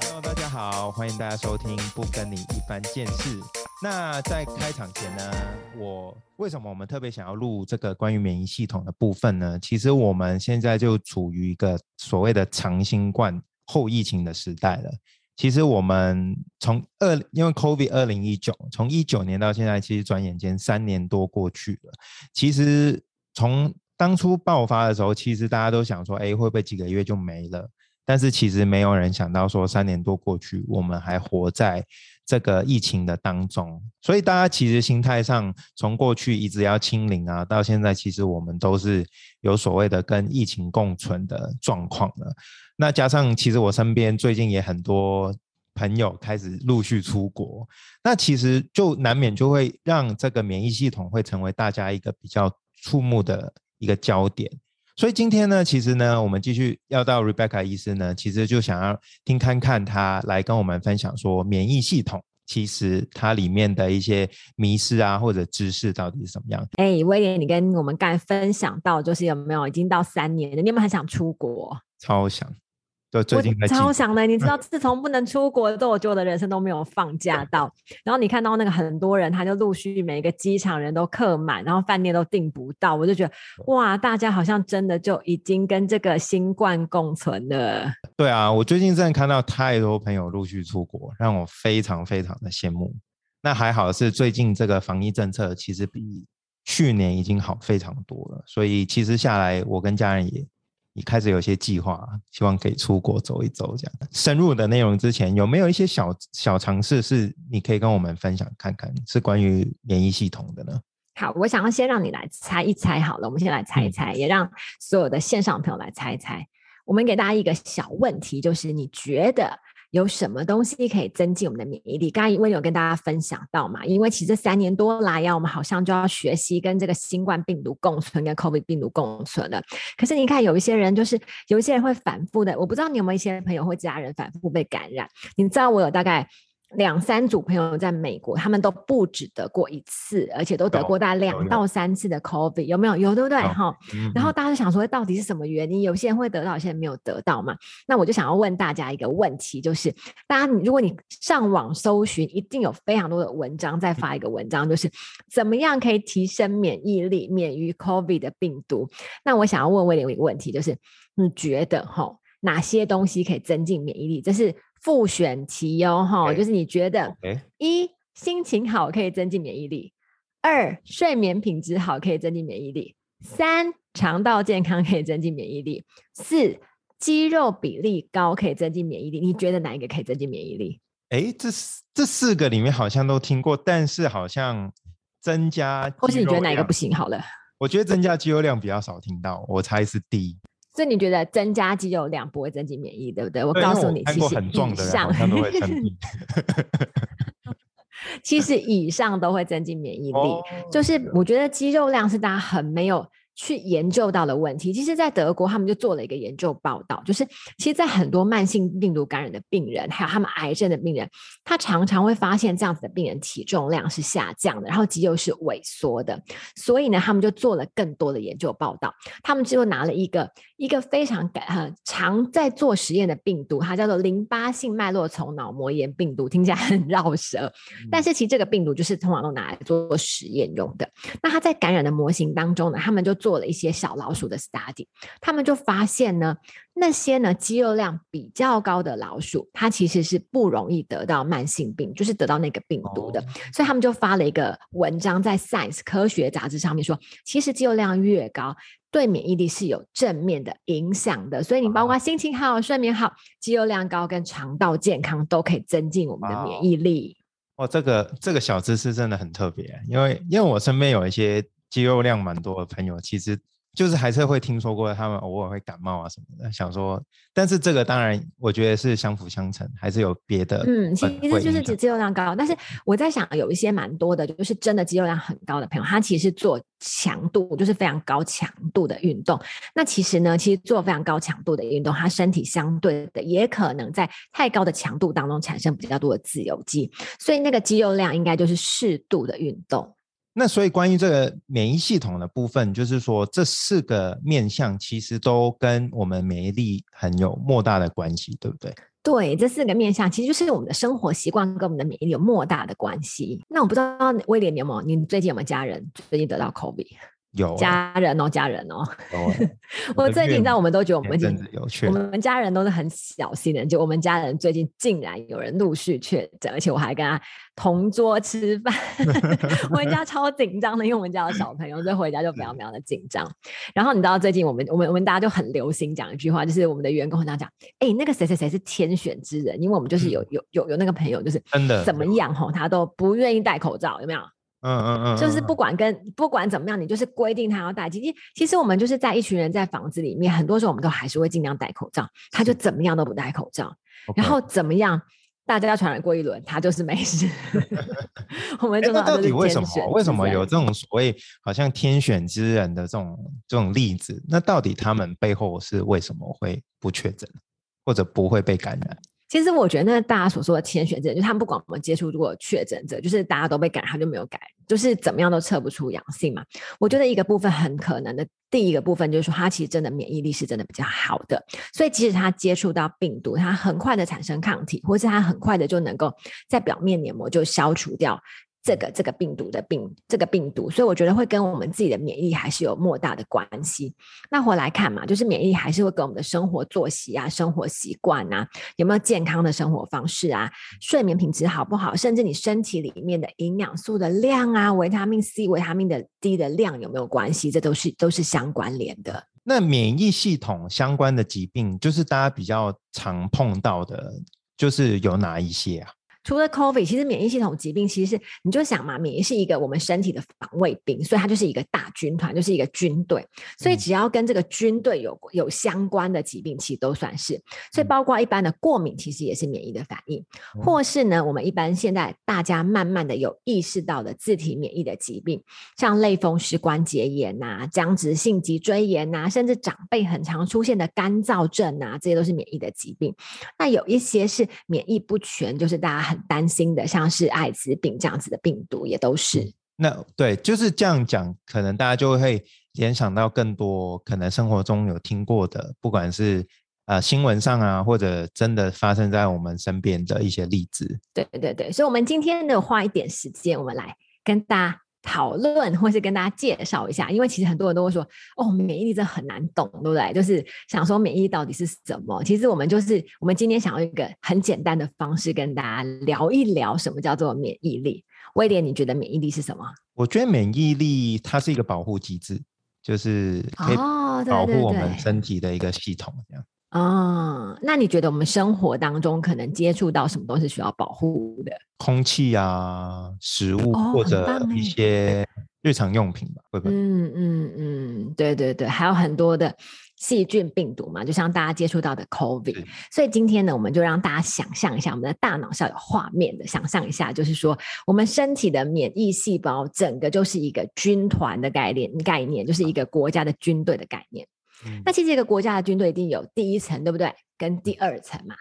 Hello，大家好，欢迎大家收听《不跟你一般见识》。那在开场前呢，我为什么我们特别想要录这个关于免疫系统的部分呢？其实我们现在就处于一个所谓的长新冠后疫情的时代了。其实我们从二，因为 COVID 二零一九，从一九年到现在，其实转眼间三年多过去了。其实从当初爆发的时候，其实大家都想说，哎，会不会几个月就没了？但是其实没有人想到说，三年多过去，我们还活在这个疫情的当中。所以大家其实心态上，从过去一直要清零啊，到现在其实我们都是有所谓的跟疫情共存的状况了。那加上其实我身边最近也很多朋友开始陆续出国，那其实就难免就会让这个免疫系统会成为大家一个比较触目的一个焦点。所以今天呢，其实呢，我们继续要到 Rebecca 医师呢，其实就想要听看看他来跟我们分享说，免疫系统其实它里面的一些迷失啊，或者知识到底是什么样。哎，威廉，你跟我们刚才分享到，就是有没有已经到三年了？你有没有很想出国？超想。对，最近我超想的，你知道，自从不能出国之后，我觉得我的人生都没有放假到。然后你看到那个很多人，他就陆续每一个机场人都客满，然后饭店都订不到，我就觉得哇，大家好像真的就已经跟这个新冠共存了。对啊，我最近真的看到太多朋友陆续出国，让我非常非常的羡慕。那还好是最近这个防疫政策其实比去年已经好非常多了，所以其实下来我跟家人也。你开始有些计划，希望可以出国走一走，这样深入的内容之前有没有一些小小尝试是你可以跟我们分享看看，是关于免疫系统的呢？好，我想要先让你来猜一猜，好了，我们先来猜一猜，也让所有的线上朋友来猜一猜。我们给大家一个小问题，就是你觉得？有什么东西可以增进我们的免疫力？刚刚因为有跟大家分享到嘛，因为其实三年多来呀，我们好像就要学习跟这个新冠病毒共存，跟 COVID 病毒共存了。可是你看，有一些人就是有一些人会反复的，我不知道你有没有一些朋友或家人反复被感染。你知道我有大概。两三组朋友在美国，他们都不止得过一次，而且都得过大概两到三次的 COVID，有没有？有对不对？哈。然后大家就想说，到底是什么原因？有些人会得到，有些人没有得到嘛？那我就想要问大家一个问题，就是大家，如果你上网搜寻，一定有非常多的文章在发一个文章，就是怎么样可以提升免疫力，免于 COVID 的病毒。那我想要问威廉一个问题，就是你觉得哈，哪些东西可以增进免疫力？这是。复选题哦，哈，就是你觉得一心情好可以增进免疫力，二睡眠品质好可以增进免疫力，三肠道健康可以增进免疫力，四肌肉比例高可以增进免疫力。你觉得哪一个可以增进免疫力？哎，这这四个里面好像都听过，但是好像增加，或是你觉得哪一个不行？好了，我觉得增加肌肉量比较少听到，我猜是 D。所以你觉得增加肌肉量不会增进免疫，对不对？我告诉你，其实以上。其实以上都会增进免疫力，就是我觉得肌肉量是大家很没有。去研究到的问题，其实，在德国他们就做了一个研究报道，就是其实，在很多慢性病毒感染的病人，还有他们癌症的病人，他常常会发现这样子的病人体重量是下降的，然后肌肉是萎缩的。所以呢，他们就做了更多的研究报道。他们就拿了一个一个非常感常在做实验的病毒，它叫做淋巴性脉络丛脑膜炎病毒，听起来很绕舌，但是其实这个病毒就是通常都拿来做实验用的。那它在感染的模型当中呢，他们就做了一些小老鼠的 study，他们就发现呢，那些呢肌肉量比较高的老鼠，它其实是不容易得到慢性病，就是得到那个病毒的。所以他们就发了一个文章在 Science 科学杂志上面说，其实肌肉量越高，对免疫力是有正面的影响的。所以你包括心情好、睡眠好、肌肉量高跟肠道健康都可以增进我们的免疫力。哦，这个这个小知识真的很特别，因为因为我身边有一些。肌肉量蛮多的朋友，其实就是还是会听说过他们偶尔会感冒啊什么的。想说，但是这个当然我觉得是相辅相成，还是有别的。嗯，其实就是指肌肉量高。但是我在想，有一些蛮多的，就是真的肌肉量很高的朋友，他其实做强度就是非常高强度的运动。那其实呢，其实做非常高强度的运动，他身体相对的也可能在太高的强度当中产生比较多的自由基，所以那个肌肉量应该就是适度的运动。那所以关于这个免疫系统的部分，就是说这四个面向其实都跟我们免疫力很有莫大的关系，对不对？对，这四个面向其实就是我们的生活习惯跟我们的免疫力有莫大的关系。那我不知道威廉你有没有，你最近有没有家人最近得到 COVID？有家人哦，家人哦。我最近让我们都觉得我们已经前阵子有确我，们家人都是很小心的，就我们家人最近竟然有人陆续确诊，而且我还跟他同桌吃饭，我们家超紧张的，因为我们家有小朋友，所以回家就非常非常的紧张。然后你知道最近我们我们我们大家就很流行讲一句话，就是我们的员工很常讲，哎、那个谁谁谁是天选之人，因为我们就是有有有有那个朋友就是真的怎么样吼，他都不愿意戴口罩，有没有？嗯嗯嗯，嗯就是不管跟不管怎么样，你就是规定他要戴。其实其实我们就是在一群人在房子里面，很多时候我们都还是会尽量戴口罩，他就怎么样都不戴口罩，然后怎么样，大家传染过一轮，他就是没事。我们诶那到底为什么？为什么有这种所谓好像天选之人的这种这种例子？那到底他们背后是为什么会不确诊，或者不会被感染？其实我觉得那大家所说的天选者，就他们不管我们接触过确诊者，就是大家都被感染，他就没有感染，就是怎么样都测不出阳性嘛。我觉得一个部分很可能的，第一个部分就是说他其实真的免疫力是真的比较好的，所以即使他接触到病毒，他很快的产生抗体，或是他很快的就能够在表面黏膜就消除掉。这个这个病毒的病这个病毒，所以我觉得会跟我们自己的免疫还是有莫大的关系。那回来看嘛，就是免疫还是会跟我们的生活作息啊、生活习惯啊，有没有健康的生活方式啊，睡眠品质好不好，甚至你身体里面的营养素的量啊、维他命 C、维他命的 D 的量有没有关系，这都是都是相关联的。那免疫系统相关的疾病，就是大家比较常碰到的，就是有哪一些啊？除了 COVID，其实免疫系统疾病，其实是你就想嘛，免疫是一个我们身体的防卫兵，所以它就是一个大军团，就是一个军队。所以嗯只要跟这个军队有有相关的疾病，其实都算是。所以嗯包括一般的过敏，其实也是免疫的反应，哦或是呢，我们一般现在大家慢慢的有意识到的自体免疫的疾病，像类风湿关节炎呐、僵直性脊椎炎呐、甚至长辈很常出现的干燥症呐、这些都是免疫的疾病。那有一些是免疫不全，就是大家很担心的，像是艾滋病这样子的病毒，也都是。那对，就是这样讲，可能大家就会联想到更多可能生活中有听过的，不管是呃新闻上啊，或者真的发生在我们身边的一些例子。对对对，所以我们今天呢，花一点时间，我们来跟大家讨论，或是跟大家介绍一下，因为其实很多人都会说，哦，免疫力真的很难懂，对不对？就是想说免疫力到底是什么？其实我们就是我们今天想要一个很简单的方式跟大家聊一聊什么叫做免疫力。威廉，你觉得免疫力是什么？我觉得免疫力它是一个保护机制，就是可以保护对我们对身体的一个系统，这样。哦，那你觉得我们生活当中可能接触到什么东西需要保护的？空气啊、食物哦或者一欸些日常用品吧，会不会？嗯嗯嗯，对对对，还有很多的细菌、病毒嘛，就像大家接触到的 COVID。所以今天呢，我们就让大家想象一下，我们的大脑是要有画面的，想象一下，就是说我们身体的免疫细胞整个就是一个军团的概念，概念就是一个国家的军队的概念。嗯那其实一个国家的军队一定有第一层，对不对？跟第二层嘛。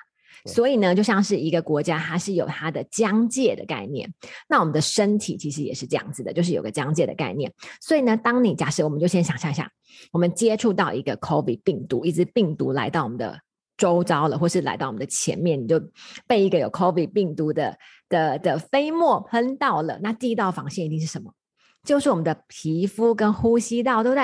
所以呢，就像是一个国家，它是有它的疆界的概念。那我们的身体其实也是这样子的，就是有个疆界的概念。所以呢，当你假设我们就先想象一下，我们接触到一个 COVID 病毒，一只病毒来到我们的周遭了，或是来到我们的前面，你就被一个有 COVID 病毒的的的飞沫喷到了。那第一道防线一定是什么？就是我们的皮肤跟呼吸道，对不对？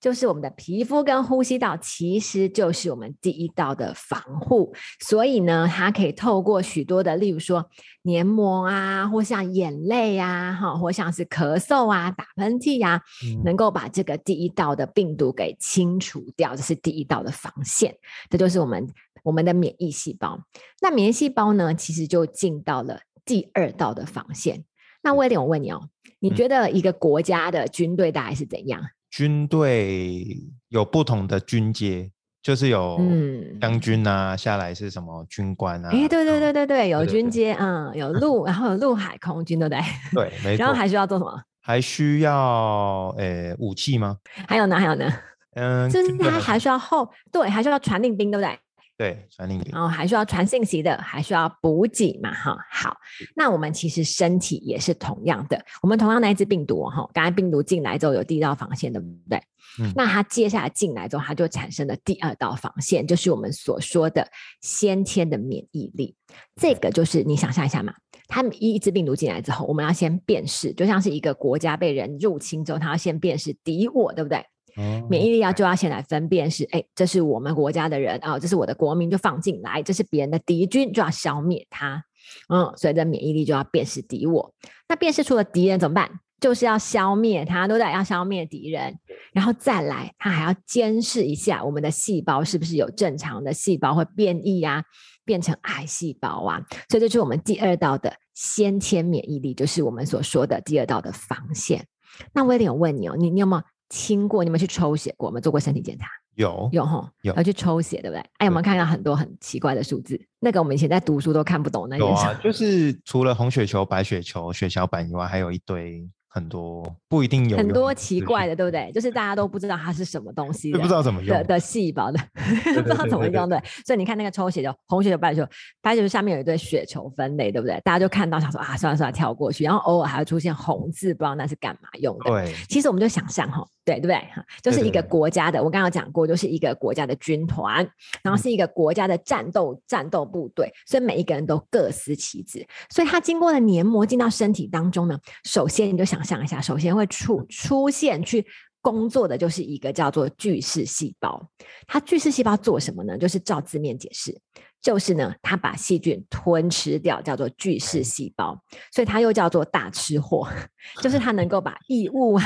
对，就是我们的皮肤跟呼吸道，其实就是我们第一道的防护。所以呢，它可以透过许多的，例如说黏膜啊，或像眼泪啊，哈，或像是咳嗽啊、打喷嚏啊，嗯能够把这个第一道的病毒给清除掉，这是第一道的防线。这就是我们我们的免疫细胞。那免疫细胞呢，其实就进到了第二道的防线。那威廉，我问你哦，你嗯觉得一个国家的军队大概是怎样？军队有不同的军阶，就是有嗯将军啊，下来是什么军官啊？哎，对对对对对，有军阶，嗯，有陆，然后有陆海空军，对不对？对，没错。然后还需要做什么？还需要诶武器吗？还有呢，还有呢，嗯，就是军队他还需要后，对，还需要传令兵，对不对？对，传令然后还需要传信息的，还需要补给嘛，哈。好，那我们其实身体也是同样的，我们同样那一只病毒哈，刚才病毒进来之后有第一道防线，对不对？嗯那它接下来进来之后，它就产生了第二道防线，就是我们所说的先天的免疫力。这个就是你想象一下嘛，它一一只病毒进来之后，我们要先辨识，就像是一个国家被人入侵之后，它要先辨识敌我，对不对？哦免疫力要就要先来分辨是，哎，这是我们国家的人啊、这是我的国民，就放进来；这是别人的敌军，就要消灭他。嗯，所以这免疫力就要辨识敌我。那辨识出了敌人怎么办？就是要消灭他，对不对？要消灭敌人，然后再来，他还要监视一下我们的细胞是不是有正常的细胞会变异啊，变成癌细胞啊。所以这就是我们第二道的先天免疫力，就是我们所说的第二道的防线。那威廉，我问你哦，你你有没有听过？你们去抽血过？有没有做过身体检查？有有吼，有要去抽血，对不对？哎，有没有看到很多很奇怪的数字？那个我们以前在读书都看不懂那有。啊，就是除了红血球、白血球、血小板以外，还有一堆很多不一定有很多奇怪的，对不对？就是大家都不知道它是什么东西不知道怎么用的。的细胞的，不知道怎么用对。所以你看那个抽血就红血球、白血球，白血球下面有一堆血球分类，对不对？大家就看到想说啊，算了算了，跳过去。然后偶尔还会出现红字，不知道那是干嘛用的。对，其实我们就想象哈，对对不对？哈，就是一个国家的，我刚刚有讲过，就是一个国家的军团，然后嗯是一个国家的战斗战斗部队，所以每一个人都各司其职。所以它经过了黏膜进到身体当中呢，首先你就想象一下，首先会出出现去。工作的就是一个叫做巨噬细胞，它巨噬细胞做什么呢？就是照字面解释，就是呢，它把细菌吞吃掉，叫做巨噬细胞，所以它又叫做大吃货，就是它能够把异物啊、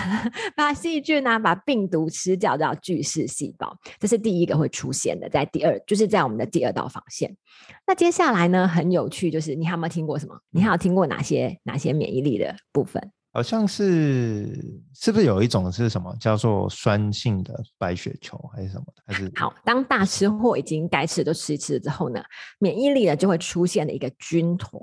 把细菌啊、把病毒吃掉，叫巨噬细胞。这是第一个会出现的，在第二就是在我们的第二道防线。那接下来呢，很有趣，就是你还有没有听过什么？你还有听过哪些哪些免疫力的部分？好像是是不是有一种是什么叫做酸性的白血球还是什么的？还是好，当大吃货已经该吃的都吃一吃了之后呢，免疫力呢就会出现了一个军团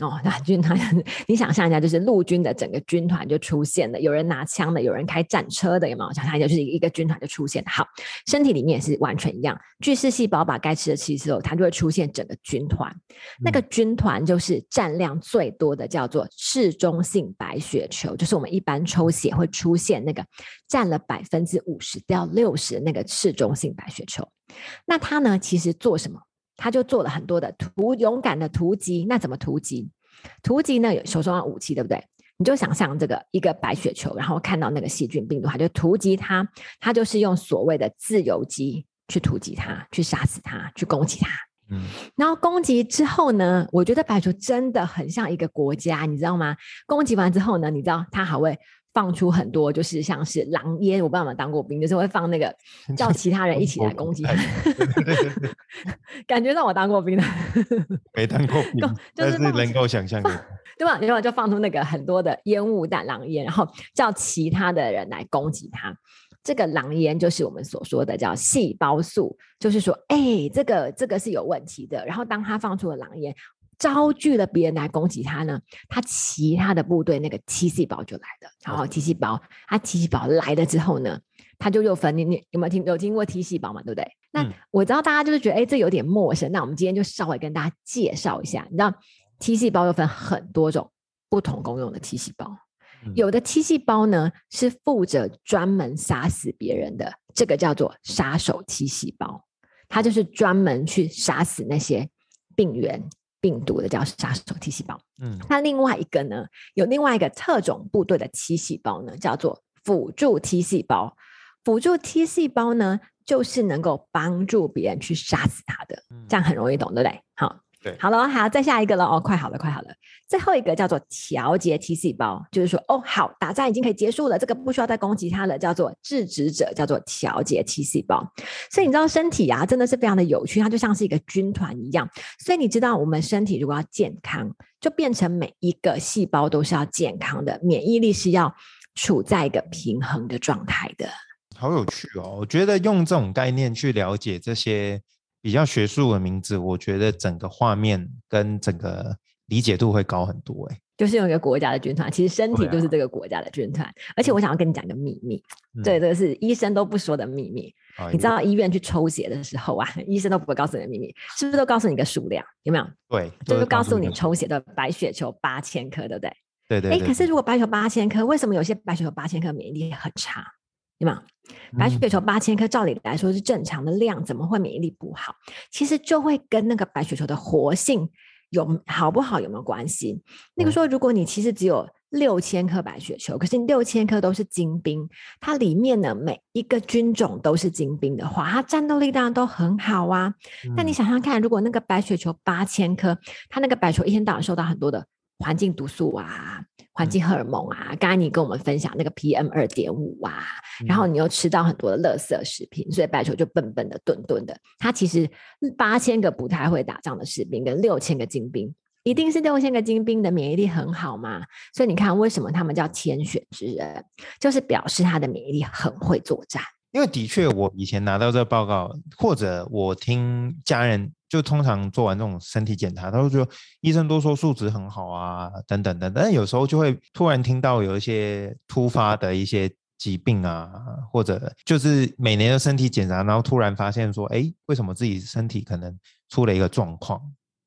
哦。那军团，你想象一下，就是陆军的整个军团就出现了，有人拿枪的，有人开战车的，有没有？想象一下，就是一个军团就出现了。好，身体里面也是完全一样，巨噬细胞把该吃的吃之后，它就会出现整个军团。那个军团就是占量最多的，叫做嗜中性白血球，就是我们一般抽血会出现那个占了百分之五十到六十的那个嗜中性白血球。那它呢，其实做什么？它就做了很多的突勇敢的突击。那怎么突击？突击呢，有手中的武器，对不对？你就想象这个一个白血球，然后看到那个细菌病毒，它就突击它，它就是用所谓的自由基去突击它，去杀死它，去攻击它。嗯然后攻击之后呢，我觉得白球真的很像一个国家，你知道吗？攻击完之后呢，你知道它还会放出很多，就是像是狼烟，我不知道有没有当过兵，就是会放那个 叫其他人一起来攻击，感觉让我当过兵的，没当过兵就，但是能够想象的。对吧？然后就放出那个很多的烟雾弹、狼烟，然后叫其他的人来攻击他。这个狼烟就是我们所说的叫细胞素，就是说，哎，这个这个是有问题的。然后当他放出了狼烟，招聚了别人来攻击他呢，他其他的部队那个 T 细胞就来了。然后 T 细胞，他 T 细胞来了之后呢，他就又分你你有没有听有听过 T 细胞嘛？对不对？那嗯我知道大家就是觉得哎，这有点陌生。那我们今天就稍微跟大家介绍一下，你知道 T 细胞又分很多种不同功用的 T 细胞。嗯有的 T 细胞呢是负责专门杀死别人的，这个叫做杀手 T 细胞，它就是专门去杀死那些病原、病毒的，叫杀手 T 细胞。嗯那另外一个呢，有另外一个特种部队的 T 细胞呢，叫做辅助 T 细胞。辅助 T 细胞呢，就是能够帮助别人去杀死它的，这样很容易懂，对不对？好，对好了，好，再下一个了哦，快好了，快好了。最后一个叫做调节 T 细胞，就是说，哦，好，打仗已经可以结束了，这个不需要再攻击它了，叫做制止者，叫做调节 T 细胞。所以你知道身体啊，真的是非常的有趣，它就像是一个军团一样。所以你知道，我们身体如果要健康，就变成每一个细胞都是要健康的，免疫力是要处在一个平衡的状态的。好有趣哦！我觉得用这种概念去了解这些比较学术的名字，我觉得整个画面跟整个理解度会高很多。哎，就是用一个国家的军团，其实身体就是这个国家的军团。而且我想要跟你讲一个秘密，嗯对，这个是医生都不说的秘密。啊你知道医院去抽血的时候啊，医生都不会告诉你的秘密，是不是都告诉你一个数量？有没有？对，就是告诉你抽血的白血球八千颗，对不对？哎，对对对，可是如果白血球八千颗，为什么有些白血球八千颗免疫力很差？对吗？白血嗯球八千颗，照理来说是正常的量，怎么会免疫力不好？其实就会跟那个白血球的活性有好不好有没有关系？那个哦说，如果你其实只有六千颗白血球，可是你六千颗都是精兵，它里面的每一个军种都是精兵的话，它战斗力当然都很好啊。那你嗯想想看，如果那个白血球八千颗，它那个白球一天到晚受到很多的环境毒素啊、环嗯境荷尔蒙啊，刚才你跟我们分享那个 PM 二点五啊，然后嗯你又吃到很多的垃圾食品，所以白球就笨笨的、钝钝的。它其实八千个不太会打仗的士兵跟六千个精兵。一定是六千个精兵的免疫力很好嘛？所以你看，为什么他们叫天选之人，就是表示他的免疫力很会作战。因为的确，我以前拿到这个报告，或者我听家人就通常做完这种身体检查，他会说医生都说数值很好啊，等等等，但有时候就会突然听到有一些突发的一些疾病啊，或者就是每年的身体检查，然后突然发现说，哎，为什么自己身体可能出了一个状况？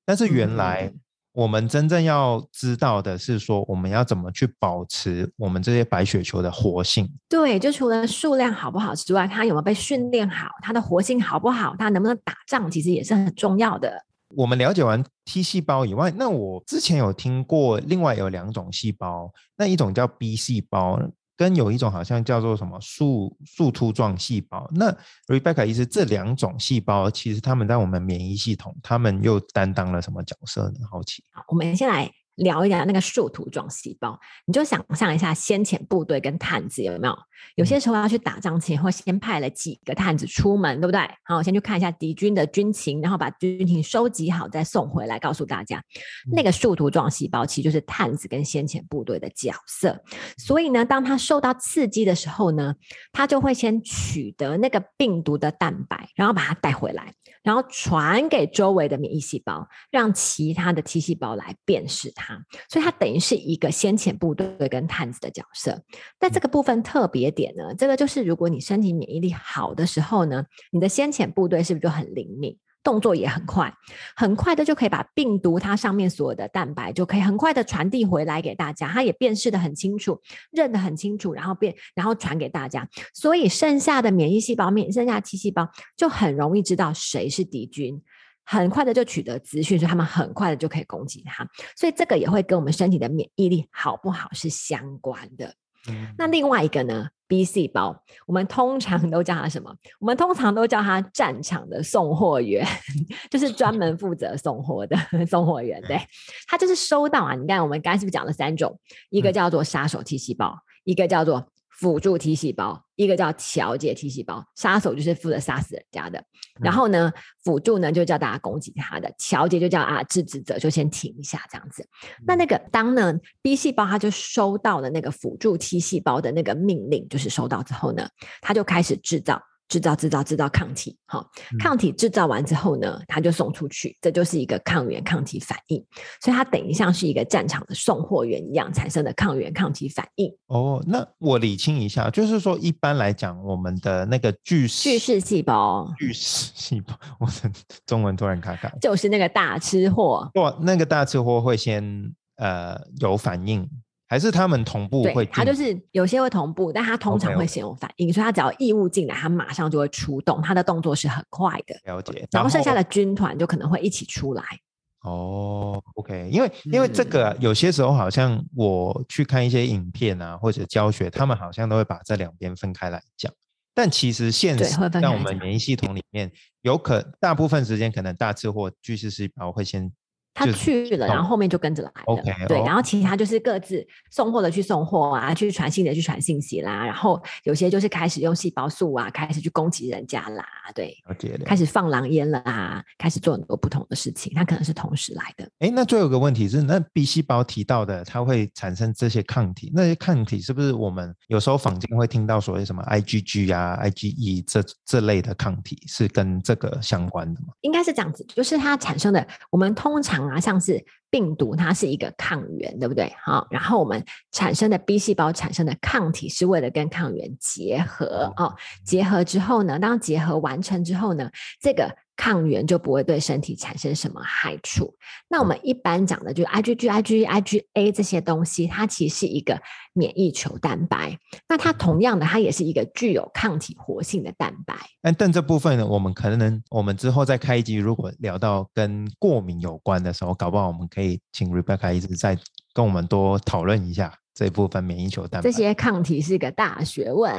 但是原来嗯我们真正要知道的是说，我们要怎么去保持我们这些白血球的活性。对，就除了数量好不好之外，它有没有被训练好，它的活性好不好，它能不能打仗，其实也是很重要的。我们了解完 T 细胞以外，那我之前有听过另外有两种细胞，那一种叫 B 细胞，跟有一种好像叫做什么树树突状细胞。那 Rebecca 意思这两种细胞，其实他们在我们免疫系统，他们又担当了什么角色呢？好奇。好，我们先来聊一聊那个树突状细胞，你就想象一下先遣部队跟探子有没有？有些时候要去打仗前，会先派了几个探子出门，对不对？好，先去看一下敌军的军情，然后把军情收集好，再送回来告诉大家。那个树突状细胞其实就是探子跟先遣部队的角色。所以呢，当它受到刺激的时候呢，它就会先取得那个病毒的蛋白，然后把它带回来，然后传给周围的免疫细胞，让其他的 T 细胞来辨识它。所以它等于是一个先遣部队跟探子的角色。但这个部分特别点呢，这个就是如果你身体免疫力好的时候呢，你的先遣部队是不是就很灵敏？动作也很快，很快的就可以把病毒它上面所有的蛋白就可以很快的传递回来给大家，它也辨识的很清楚，认得很清楚，然后变然后传给大家，所以剩下的免疫细胞面，剩下的 T 细胞就很容易知道谁是敌军。很快的就取得资讯，所以他们很快的就可以攻击它，所以这个也会跟我们身体的免疫力好不好是相关的。嗯那另外一个呢，B 细胞，我们通常都叫它什么？我们通常都叫它战场的送货员，就是专门负责送货的 送货员。对，它就是收到啊。你看，我们刚才是不是讲了三种？一个嗯叫做杀手 T 细胞，一个叫做辅助 T 细胞，一个叫调节 T 细胞。杀手就是负责杀死人家的，然嗯后呢，辅助呢就叫大家攻击他的，调节就叫啊制止者就先停一下这样子。那那个当呢 B 细胞它就收到了那个辅助 T 细胞的那个命令，就是收到之后呢，它就开始制造。制造制造制造抗体，哈，嗯抗体制造完之后呢，它就送出去，这就是一个抗原抗体反应，所以它等于像是一个战场的送货员一样产生的抗原抗体反应。哦，那我理清一下，就是说一般来讲，我们的那个巨巨噬细胞巨噬细胞，我的中文突然卡卡。就是那个大吃货，哇，那个大吃货会先呃有反应，还是他们同步会对，它就是有些会同步，但它通常会先有反应，所以它只要异物进来，它马上就会出动，它的动作是很快的。了解，然后剩下的军团就可能会一起出来。哦，OK，因为因为这个有些时候好像我去看一些影片啊或者教学，他们好像都会把这两边分开来讲。但其实现实对会分在我们免疫系统里面，有可大部分时间可能大致或巨噬细胞会先他就是去了，然后后面就跟着来了。对，哦然后其他就是各自送货的去送货啊，去传信的去传信息啦，然后有些就是开始用细胞素啊，开始去攻击人家啦，对，了解了开始放狼烟了啊，开始做很多不同的事情，它可能是同时来的。哎，那最后一个问题是，那 B 细胞提到的，它会产生这些抗体，那些抗体是不是我们有时候坊间会听到所谓什么 IgG 啊、IgE 这这类的抗体，是跟这个相关的吗？应该是这样子，就是它产生的，我们通常啊，像是病毒，它是一个抗原，对不对？好，然后我们产生的 B 细胞产生的抗体是为了跟抗原结合哦，结合之后呢，当结合完成之后呢，这个。抗原就不会对身体产生什么害处。那我们一般讲的就是 IgG、IgE、IgA 这些东西，它其实是一个免疫球蛋白。那它同样的，它也是一个具有抗体活性的蛋白。但但这部分呢，我们可能我们之后再开一集，如果聊到跟过敏有关的时候，搞不好我们可以请 Rebecca 一直再跟我们多讨论一下。这部分免疫球蛋白，这些抗体是个大学问。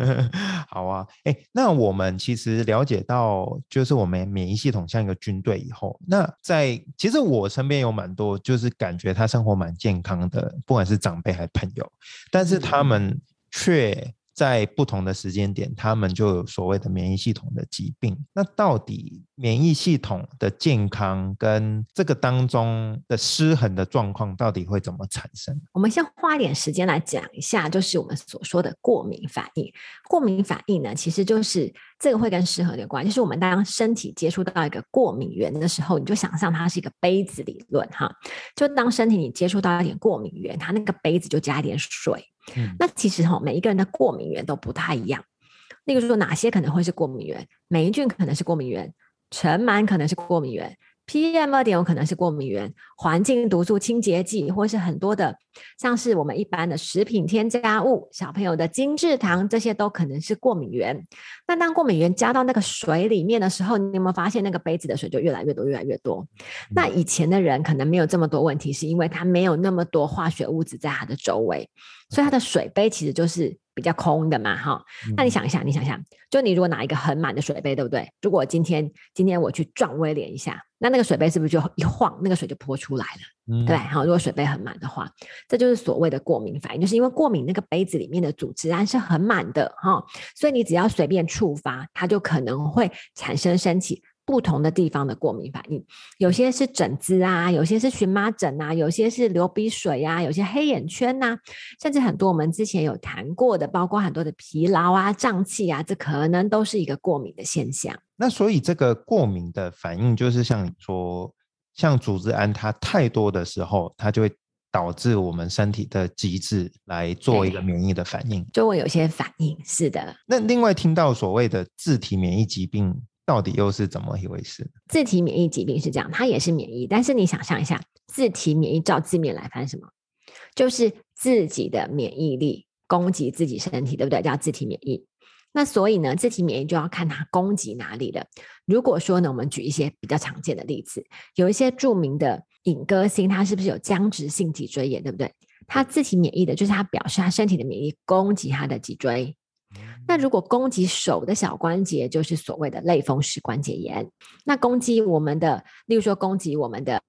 好啊，哎，那我们其实了解到，就是我们免疫系统像一个军队以后，那在其实我身边有蛮多，就是感觉他生活蛮健康的，不管是长辈还是朋友，但是他们却。在不同的时间点，他们就有所谓的免疫系统的疾病。那到底免疫系统的健康跟这个当中的失衡的状况，到底会怎么产生？我们先花一点时间来讲一下，就是我们所说的过敏反应。过敏反应呢，其实就是这个会跟失衡有关。就是我们当身体接触到一个过敏源的时候，你就想象它是一个杯子理论哈。就当身体你接触到一点过敏源，它那个杯子就加一点水。那其实哈，每一个人的过敏源都不太一样。例如说，哪些可能会是过敏源？霉菌可能是过敏源，尘螨可能是过敏源。PM 二点五可能是过敏源，环境毒素、清洁剂，或是很多的，像是我们一般的食品添加物、小朋友的精制糖，这些都可能是过敏源。那当过敏源加到那个水里面的时候，你有没有发现那个杯子的水就越来越多、越来越多？那以前的人可能没有这么多问题，是因为他没有那么多化学物质在他的周围，所以他的水杯其实就是比较空的嘛，哈。那你想一下，你想想，就你如果拿一个很满的水杯，对不对？如果今天今天我去撞威廉一下。那那个水杯是不是就一晃，那个水就泼出来了？对，好，如果水杯很满的话，这就是所谓的过敏反应，就是因为过敏那个杯子里面的组织胺是很满的哈，所以你只要随便触发，它就可能会产生升起。不同的地方的过敏反应，有些是疹子啊，有些是荨麻疹啊，有些是流鼻水啊，有些黑眼圈呐，甚至很多我们之前有谈过的，包括很多的疲劳啊、胀气啊，这可能都是一个过敏的现象。那所以这个过敏的反应，就是像你说，像组织胺它太多的时候，它就会导致我们身体的机制来做一个免疫的反应，就会有些反应。是的。那另外听到所谓的自体免疫疾病。到底又是怎么一回事？自体免疫疾病是这样，它也是免疫，但是你想象一下，自体免疫照字面来翻什么？就是自己的免疫力攻击自己身体，对不对？叫自体免疫。那所以呢，自体免疫就要看它攻击哪里了。如果说呢，我们举一些比较常见的例子，有一些著名的影歌星，他是不是有僵直性脊椎炎，对不对？他自体免疫的就是他表示他身体的免疫攻击他的脊椎。那如果攻击手的小关节，就是所谓的类风湿关节炎。那攻击我们的，例如说攻击我们的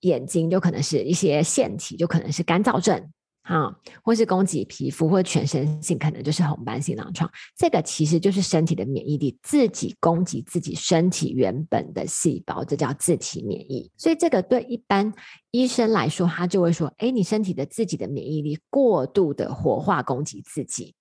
眼睛，就可能是一些腺体，就可能是干燥症。啊，或是攻击皮肤，或全身性，可能就是红斑性狼疮。这个其实就是身体的免疫力自己攻击自己身体原本的细胞，这叫自体免疫。所以这个对一般医生来说，他就会说：哎，你身体的自己的免疫力过度的活化攻击自己。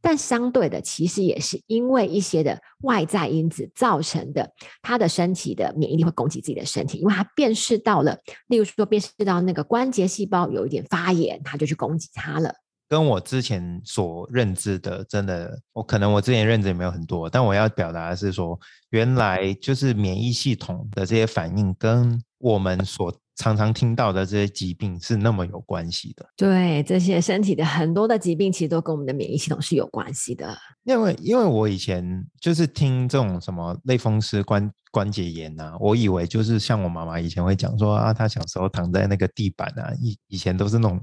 但相对的，其实也是因为一些的外在因子造成的，他的身体的免疫力会攻击自己的身体，因为他辨识到了，例如说辨识到那个关节细胞有一点发炎，他就去攻。击他了，跟我之前所认知的，真的，我可能我之前认知也没有很多，但我要表达的是说，原来就是免疫系统的这些反应，跟我们所常常听到的这些疾病是那么有关系的。对，这些身体的很多的疾病，其实都跟我们的免疫系统是有关系的。因为，因为我以前就是听这种什么类风湿关关节炎啊，我以为就是像我妈妈以前会讲说啊，她小时候躺在那个地板啊，以以前都是那种。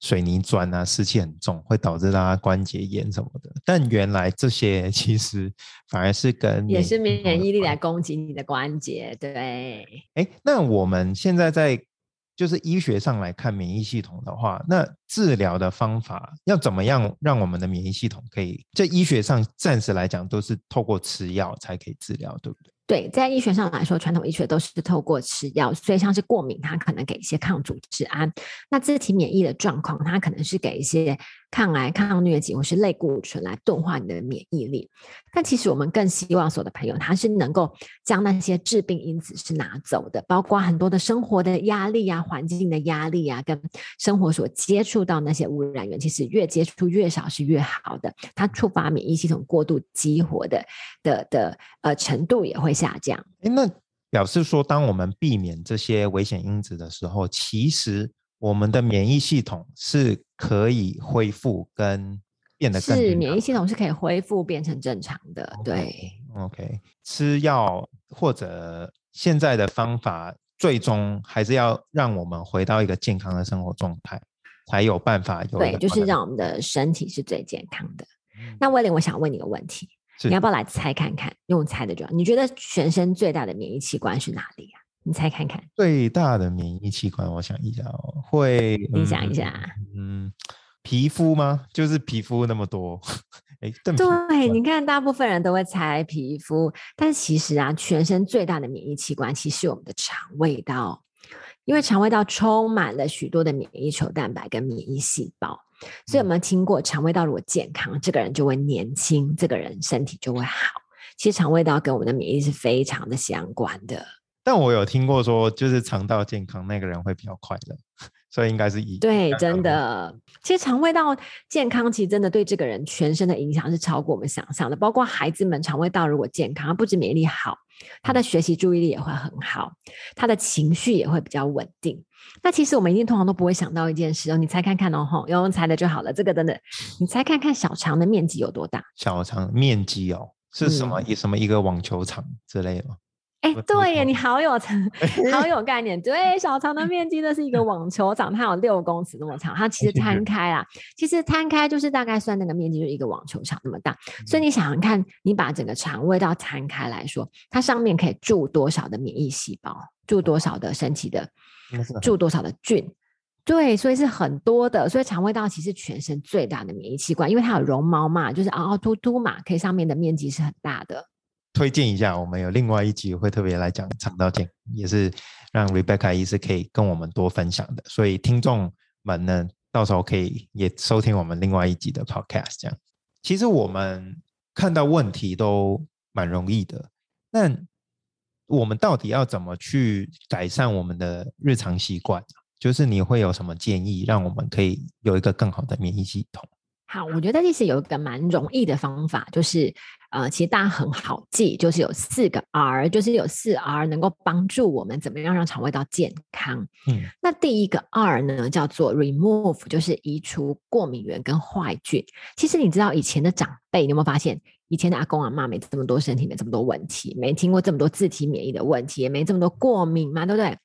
水泥砖啊，湿气很重，会导致大家关节炎什么的。但原来这些 其实反而是跟也是免疫力来攻击你的关节。对，哎，那我们现在在就是医学上来看免疫系统的话，那治疗的方法要怎么样让我们的免疫系统可以在医学上暂时来讲都是透过吃药才可以治疗，对不对？对，在医学上来说，传统医学都是透过吃药，所以像是过敏，它可能给一些抗组织胺；那自体免疫的状况，它可能是给一些抗癌、抗疟疾或是类固醇来钝化你的免疫力。但其实我们更希望所有的朋友，他是能够将那些致病因子是拿走的，包括很多的生活的压力啊、环境的压力啊，跟生活所接触到那些污染源，其实越接触越少是越好的。它触发免疫系统过度激活的的的呃程度也会。下降，哎，那表示说，当我们避免这些危险因子的时候，其实我们的免疫系统是可以恢复跟变得更是免疫系统是可以恢复变成正常的。对，OK，吃药或者现在的方法，最终还是要让我们回到一个健康的生活状态，才有办法有对，就是让我们的身体是最健康的。那威廉，我想问你个问题。你要不要来猜看看？用猜的就好。你觉得全身最大的免疫器官是哪里啊？你猜看看。最大的免疫器官，我想一下哦，会你想一下，嗯，皮肤吗？就是皮肤那么多，哎，对，你看，大部分人都会猜皮肤，但其实啊，全身最大的免疫器官其实我们的肠胃道，因为肠胃道充满了许多的免疫球蛋白跟免疫细胞。所以有没有听过肠胃道如果健康，这个人就会年轻，这个人身体就会好。其实肠胃道跟我们的免疫是非常的相关的。但我有听过说，就是肠道健康，那个人会比较快乐，所以应该是一对，真的。其实肠胃道健康，其实真的对这个人全身的影响是超过我们想象的。包括孩子们肠胃道如果健康，不止免疫力好，他的学习注意力也会很好，他的情绪也会比较稳定。那其实我们一定通常都不会想到一件事哦，你猜看看哦，吼，用猜的就好了。这个真的，你猜看看小肠的面积有多大？小肠面积哦，是什么一什么一个网球场之类的吗？哎，对耶，你好有 好有概念。对，小肠的面积呢是一个网球场，它有六公尺那么长。它其实 摊开啦，其实摊开就是大概算那个面积就是一个网球场那么大。所以你想想看，你把整个肠胃道摊开来说，它上面可以住多少的免疫细胞，住多少的神奇的。住多少的菌？对，所以是很多的。所以肠胃道其实全身最大的免疫器官，因为它有绒毛嘛，就是凹凹凸凸嘛，可以上面的面积是很大的。推荐一下，我们有另外一集会特别来讲肠道健康也是让 Rebecca 医师可以跟我们多分享的。所以听众们呢，到时候可以也收听我们另外一集的 Podcast。这样，其实我们看到问题都蛮容易的，那。我们到底要怎么去改善我们的日常习惯？就是你会有什么建议，让我们可以有一个更好的免疫系统？好，我觉得其实有一个蛮容易的方法，就是呃，其实大家很好记，就是有四个 R，就是有四 R 能够帮助我们怎么样让肠胃道健康。嗯，那第一个 R 呢，叫做 Remove，就是移除过敏源跟坏菌。其实你知道以前的长辈，你有没有发现？以前的阿公阿妈没这么多身体没这么多问题，没听过这么多自体免疫的问题，也没这么多过敏嘛，对不对？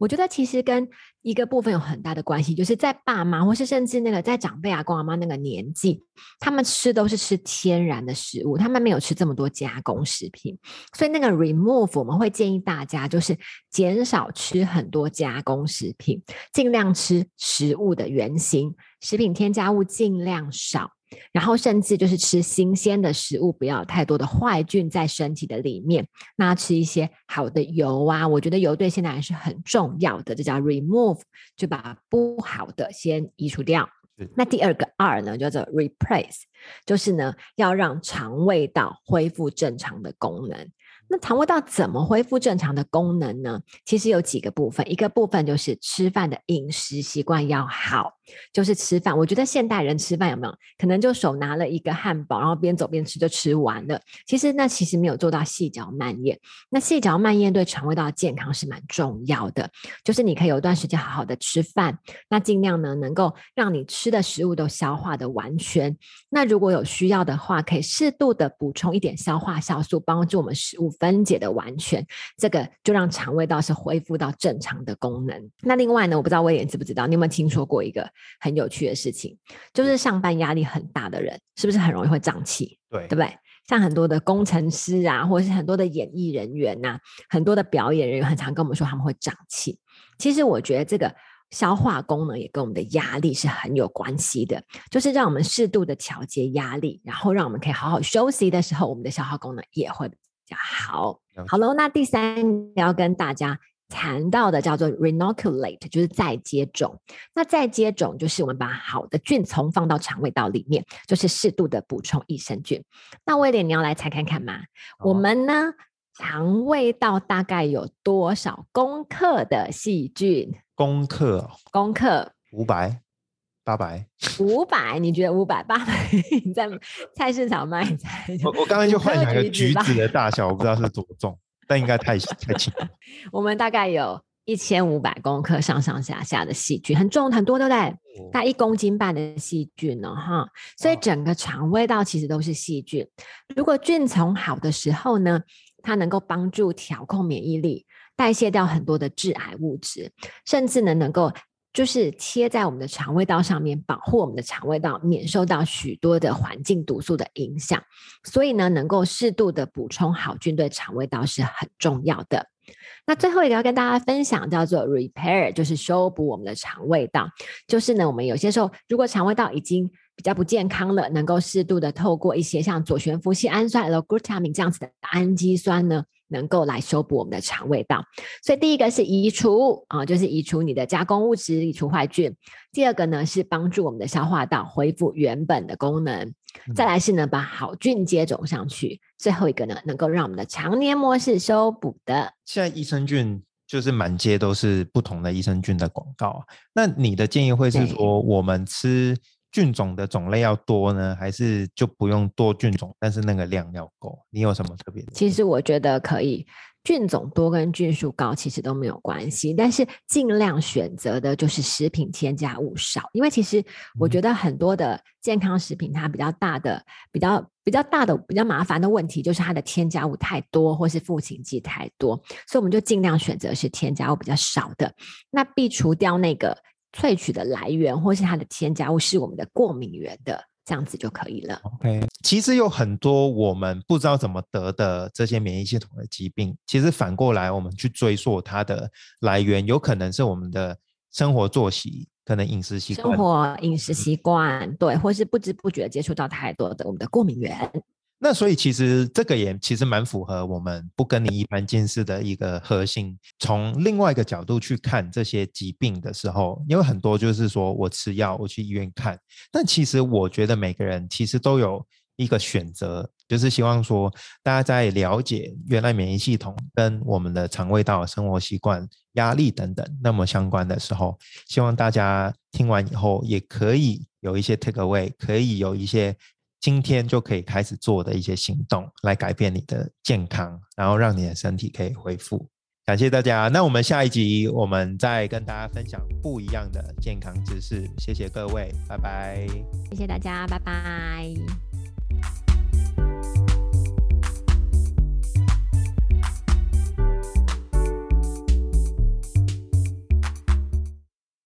我觉得其实跟一个部分有很大的关系，就是在爸妈或是甚至那个在长辈阿公阿妈那个年纪，他们吃都是吃天然的食物，他们没有吃这么多加工食品，所以那个 remove 我们会建议大家就是减少吃很多加工食品，尽量吃食物的原型，食品添加物尽量少。然后甚至就是吃新鲜的食物，不要太多的坏菌在身体的里面。那吃一些好的油啊，我觉得油对现在还是很重要的。这叫 remove，就把不好的先移除掉。那第二个二呢，叫做 replace，就是呢要让肠胃道恢复正常的功能。那肠胃道怎么恢复正常的功能呢？其实有几个部分，一个部分就是吃饭的饮食习惯要好，就是吃饭。我觉得现代人吃饭有没有可能就手拿了一个汉堡，然后边走边吃就吃完了？其实那其实没有做到细嚼慢咽。那细嚼慢咽对肠胃道健康是蛮重要的，就是你可以有一段时间好好的吃饭，那尽量呢能够让你吃的食物都消化的完全。那如果有需要的话，可以适度的补充一点消化酵素，帮助我们食物。分解的完全，这个就让肠胃道是恢复到正常的功能。那另外呢，我不知道威廉知不知道，你有没有听说过一个很有趣的事情，就是上班压力很大的人，是不是很容易会胀气？对，对不对？像很多的工程师啊，或者是很多的演艺人员呐，很多的表演人员，很常跟我们说他们会胀气。其实我觉得这个消化功能也跟我们的压力是很有关系的，就是让我们适度的调节压力，然后让我们可以好好休息的时候，我们的消化功能也会。较好。好了，那第三要跟大家谈到的叫做 renoculate，就是再接种。那再接种就是我们把好的菌丛放到肠胃道里面，就是适度的补充益生菌。那威廉，你要来猜看看吗？我们呢，肠胃道大概有多少公克的细菌？公克？公克？五百？八百？五百？你觉得五百？八百？你在菜市场卖菜？我我刚才就幻想一个橘子的大小，我不知道是多重。但应该太太轻。我们大概有一千五百公克上上下下的细菌，很重很多，对不对？大概一公斤半的细菌呢，哈。所以整个肠胃道其实都是细菌。如果菌丛好的时候呢，它能够帮助调控免疫力，代谢掉很多的致癌物质，甚至呢能够。就是贴在我们的肠胃道上面，保护我们的肠胃道免受到许多的环境毒素的影响。所以呢，能够适度的补充好菌对肠胃道是很重要的。那最后一个要跟大家分享叫做 repair，就是修补我们的肠胃道。就是呢，我们有些时候如果肠胃道已经比较不健康了，能够适度的透过一些像左旋辅系氨酸 L-glutamine 这样子的氨基酸呢。能够来修补我们的肠胃道，所以第一个是移除啊，就是移除你的加工物质，移除坏菌；第二个呢是帮助我们的消化道恢复原本的功能；再来是呢把好菌接种上去；最后一个呢能够让我们的肠黏膜是修补的。现在益生菌就是满街都是不同的益生菌的广告，那你的建议会是说我们吃？菌种的种类要多呢，还是就不用多菌种，但是那个量要够？你有什么特别？其实我觉得可以，菌种多跟菌数高其实都没有关系，但是尽量选择的就是食品添加物少，因为其实我觉得很多的健康食品它比较大的、比较比较大的、比较麻烦的问题就是它的添加物太多，或是赋情剂太多，所以我们就尽量选择是添加物比较少的，那避除掉那个。萃取的来源或是它的添加物是我们的过敏源的，这样子就可以了。OK，其实有很多我们不知道怎么得的这些免疫系统的疾病，其实反过来我们去追溯它的来源，有可能是我们的生活作息，可能饮食习惯、生活饮食习惯，对，或是不知不觉接触到太多的我们的过敏源。那所以其实这个也其实蛮符合我们不跟你一般见识的一个核心。从另外一个角度去看这些疾病的时候，因为很多就是说我吃药，我去医院看。但其实我觉得每个人其实都有一个选择，就是希望说大家在了解原来免疫系统跟我们的肠胃道、生活习惯、压力等等那么相关的时候，希望大家听完以后也可以有一些 take away，可以有一些。今天就可以开始做的一些行动，来改变你的健康，然后让你的身体可以恢复。感谢大家，那我们下一集我们再跟大家分享不一样的健康知识。谢谢各位，拜拜。谢谢大家，拜拜。